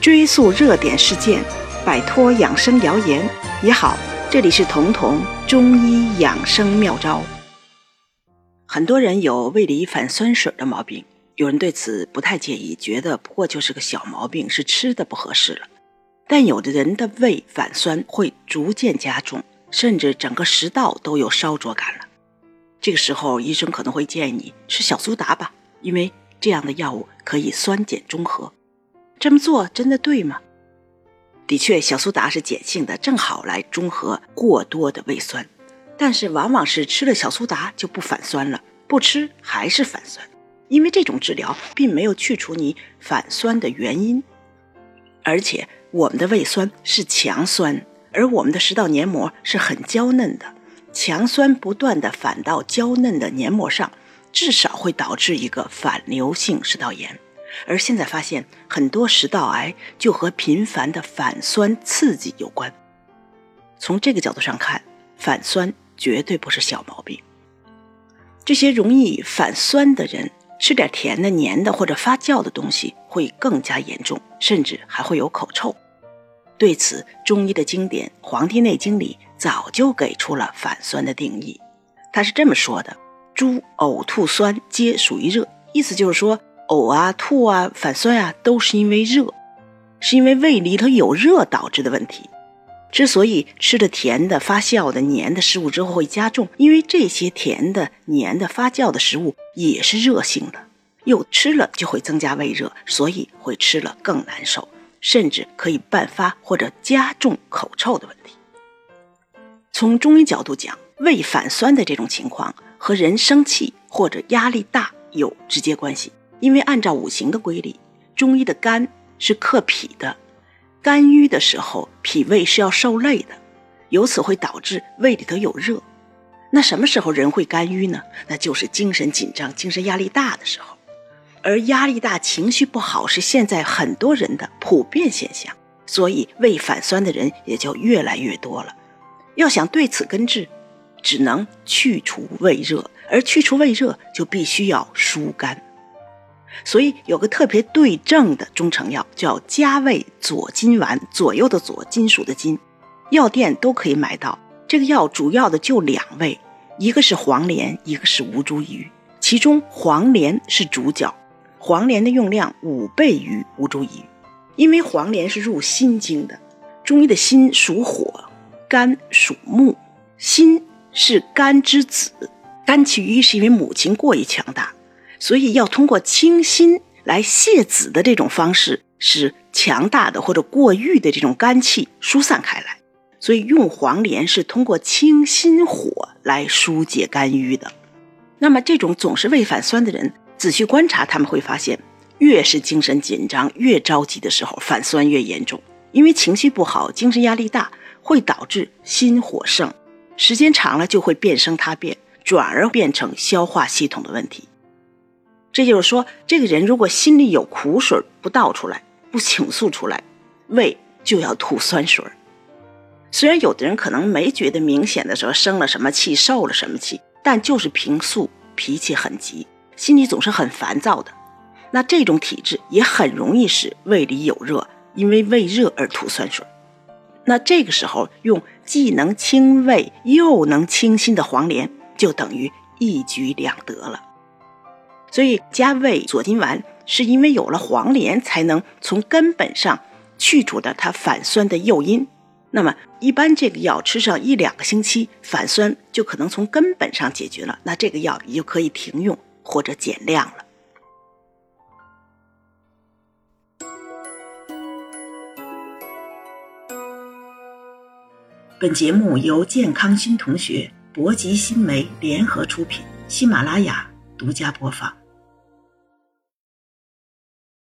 追溯热点事件，摆脱养生谣言也好。这里是彤彤中医养生妙招。很多人有胃里反酸水的毛病，有人对此不太介意，觉得不过就是个小毛病，是吃的不合适了。但有的人的胃反酸会逐渐加重，甚至整个食道都有烧灼感了。这个时候，医生可能会建议你吃小苏打吧，因为这样的药物可以酸碱中和。这么做真的对吗？的确，小苏打是碱性的，正好来中和过多的胃酸。但是，往往是吃了小苏打就不反酸了，不吃还是反酸，因为这种治疗并没有去除你反酸的原因。而且，我们的胃酸是强酸，而我们的食道黏膜是很娇嫩的，强酸不断的反到娇嫩的黏膜上，至少会导致一个反流性食道炎。而现在发现，很多食道癌就和频繁的反酸刺激有关。从这个角度上看，反酸绝对不是小毛病。这些容易反酸的人，吃点甜的、黏的或者发酵的东西会更加严重，甚至还会有口臭。对此，中医的经典《黄帝内经》里早就给出了反酸的定义。他是这么说的：“诸呕吐酸皆属于热。”意思就是说。呕啊、吐啊、反酸啊，都是因为热，是因为胃里头有热导致的问题。之所以吃的甜的、发酵的、黏的食物之后会加重，因为这些甜的、黏的、发酵的食物也是热性的，又吃了就会增加胃热，所以会吃了更难受，甚至可以伴发或者加重口臭的问题。从中医角度讲，胃反酸的这种情况和人生气或者压力大有直接关系。因为按照五行的规律，中医的肝是克脾的，肝郁的时候，脾胃是要受累的，由此会导致胃里头有热。那什么时候人会肝郁呢？那就是精神紧张、精神压力大的时候。而压力大、情绪不好是现在很多人的普遍现象，所以胃反酸的人也就越来越多了。要想对此根治，只能去除胃热，而去除胃热就必须要疏肝。所以有个特别对症的中成药，叫加味左金丸，左右的左，金属的金，药店都可以买到。这个药主要的就两味，一个是黄连，一个是吴茱萸。其中黄连是主角，黄连的用量五倍于吴茱萸，因为黄连是入心经的。中医的心属火，肝属木，心是肝之子，肝气郁是因为母亲过于强大。所以要通过清心来泻子的这种方式，使强大的或者过郁的这种肝气疏散开来。所以用黄连是通过清心火来疏解肝郁的。那么这种总是胃反酸的人，仔细观察他们会发现，越是精神紧张、越着急的时候，反酸越严重。因为情绪不好、精神压力大，会导致心火盛，时间长了就会变生他变，转而变成消化系统的问题。这就是说，这个人如果心里有苦水不倒出来，不倾诉出来，胃就要吐酸水。虽然有的人可能没觉得明显的说生了什么气、受了什么气，但就是平素脾气很急，心里总是很烦躁的。那这种体质也很容易使胃里有热，因为胃热而吐酸水。那这个时候用既能清胃又能清心的黄连，就等于一举两得了。所以加味左金丸是因为有了黄连，才能从根本上去除的它反酸的诱因。那么一般这个药吃上一两个星期，反酸就可能从根本上解决了。那这个药也就可以停用或者减量了。本节目由健康新同学、博吉新媒联合出品，喜马拉雅独家播放。